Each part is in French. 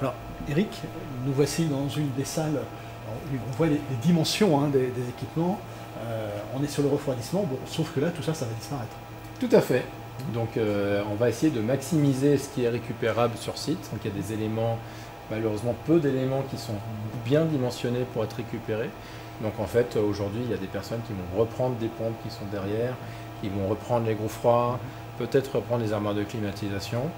Alors, Eric, nous voici dans une des salles. On voit les, dimensions hein, des, équipements. Euh, on est sur le refroidissement, bon, sauf que là, tout ça, ça va disparaître. Tout à fait. Donc, euh, on va essayer de maximiser ce qui est récupérable sur site. Donc, il y a des éléments, malheureusement, peu d'éléments qui sont bien dimensionnés pour être récupérés. Donc, en fait, aujourd'hui, il y a des personnes qui vont reprendre des pompes qui sont derrière, qui vont reprendre les gros froids, peut-être reprendre les armoires de climatisation.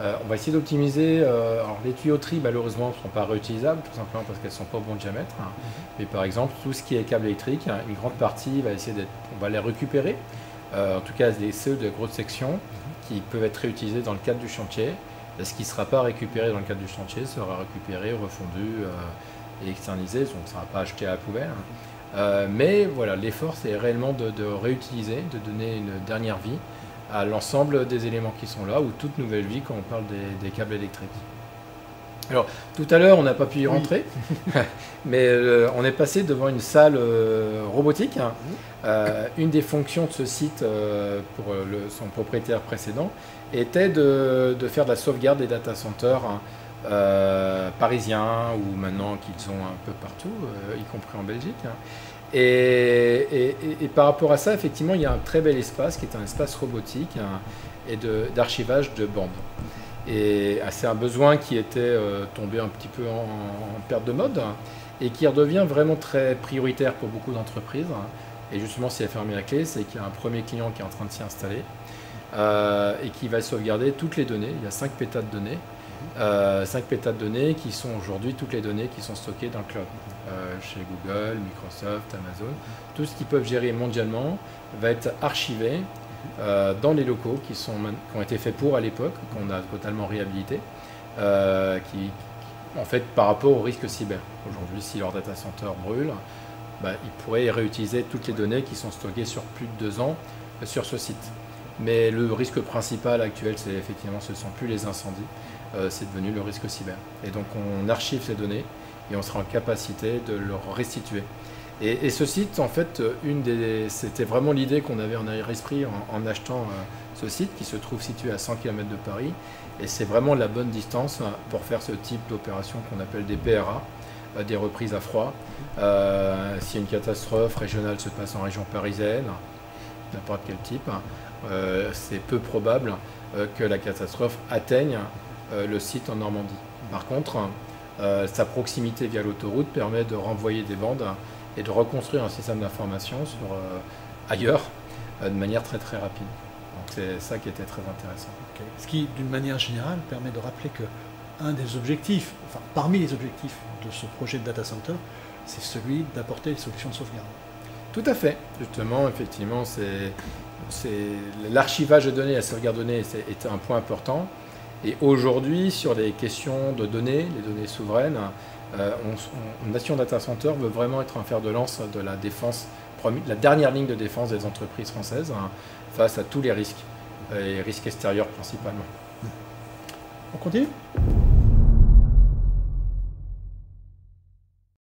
Euh, on va essayer d'optimiser. Euh, alors les tuyauteries, malheureusement, ne sont pas réutilisables, tout simplement parce qu'elles ne sont pas au bon diamètre. Hein. Mhm. Mais par exemple, tout ce qui est câble électrique, hein, une grande partie va essayer d'être, on va les récupérer. Euh, en tout cas, les CE de grosses sections mhm. qui peuvent être réutilisés dans le cadre du chantier. ce qui ne sera pas récupéré dans le cadre du chantier sera récupéré, refondu et externalisé, donc ça ne sera pas acheté à la poubelle. Hein. mais voilà, l'effort, c'est réellement de, de réutiliser, de donner une dernière vie à l'ensemble des éléments qui sont là, ou toute nouvelle vie quand on parle des, câbles électriques. Alors, tout à l'heure, on n'a pas pu y rentrer, mais euh, on est passé devant une salle euh, robotique. Euh, une des fonctions de ce site pour son propriétaire précédent était de, faire de la sauvegarde des data centers hein, parisiens ou maintenant qu'ils ont un peu partout, y compris en Belgique. Hein. Et, par rapport à ça, effectivement, il y a un très bel espace qui est un espace robotique et d'archivage de, bandes. Et ah, c'est un besoin qui était euh, tombé un petit peu en, perte de mode et qui redevient vraiment très prioritaire pour beaucoup d'entreprises. Et justement, si elle a fermé la clé, c'est qu'il y a un premier client qui est en train de s'y installer euh, et qui va sauvegarder toutes les données. Il y a 5 pétas de données. 5 euh, pétas de données qui sont aujourd'hui toutes les données qui sont stockées dans le cloud. Euh, chez Google, Microsoft, Amazon, tout ce qu'ils peuvent gérer mondialement va être archivé euh, dans les locaux qui ont été faits pour à l'époque, qu'on a totalement réhabilité, euh, qui, en fait, par rapport au risque cyber. Aujourd'hui, si leur data center brûle, bah, ils pourraient réutiliser toutes les données qui sont stockées sur plus de deux ans sur ce site. Mais le risque principal actuel, c'est effectivement, ce ne sont plus les incendies, c'est devenu le risque cyber. Et donc, on archive ces données et on sera en capacité de leur restituer. Et, ce site, en fait, une des, c'était vraiment l'idée qu'on avait en arrière-esprit en, achetant euh, ce site qui se trouve situé à 100 km de Paris. Et c'est vraiment la bonne distance hein, pour faire ce type d'opération qu'on appelle des PRA, euh, des reprises à froid. Euh, si une catastrophe régionale se passe en région parisienne, n'importe quel type, hein, c'est peu probable que la catastrophe atteigne le site en Normandie. Par contre, euh, sa proximité via l'autoroute permet de renvoyer des bandes et de reconstruire un système d'information sur euh, ailleurs euh, de manière très très rapide. C'est ça qui était très intéressant. Ce qui, d'une manière générale, permet de rappeler que un des objectifs, enfin parmi les objectifs de ce projet de data center, c'est celui d'apporter des solutions de sauvegarde. Tout à fait. Justement, effectivement, c'est l'archivage de données, la sauvegarde de données est un point important. Et aujourd'hui, sur les questions de données, les données souveraines, euh, Nation Data Center veut vraiment être un fer de lance de la défense, la dernière ligne de défense des entreprises françaises hein, face à tous les risques, et risques extérieurs principalement. On continue?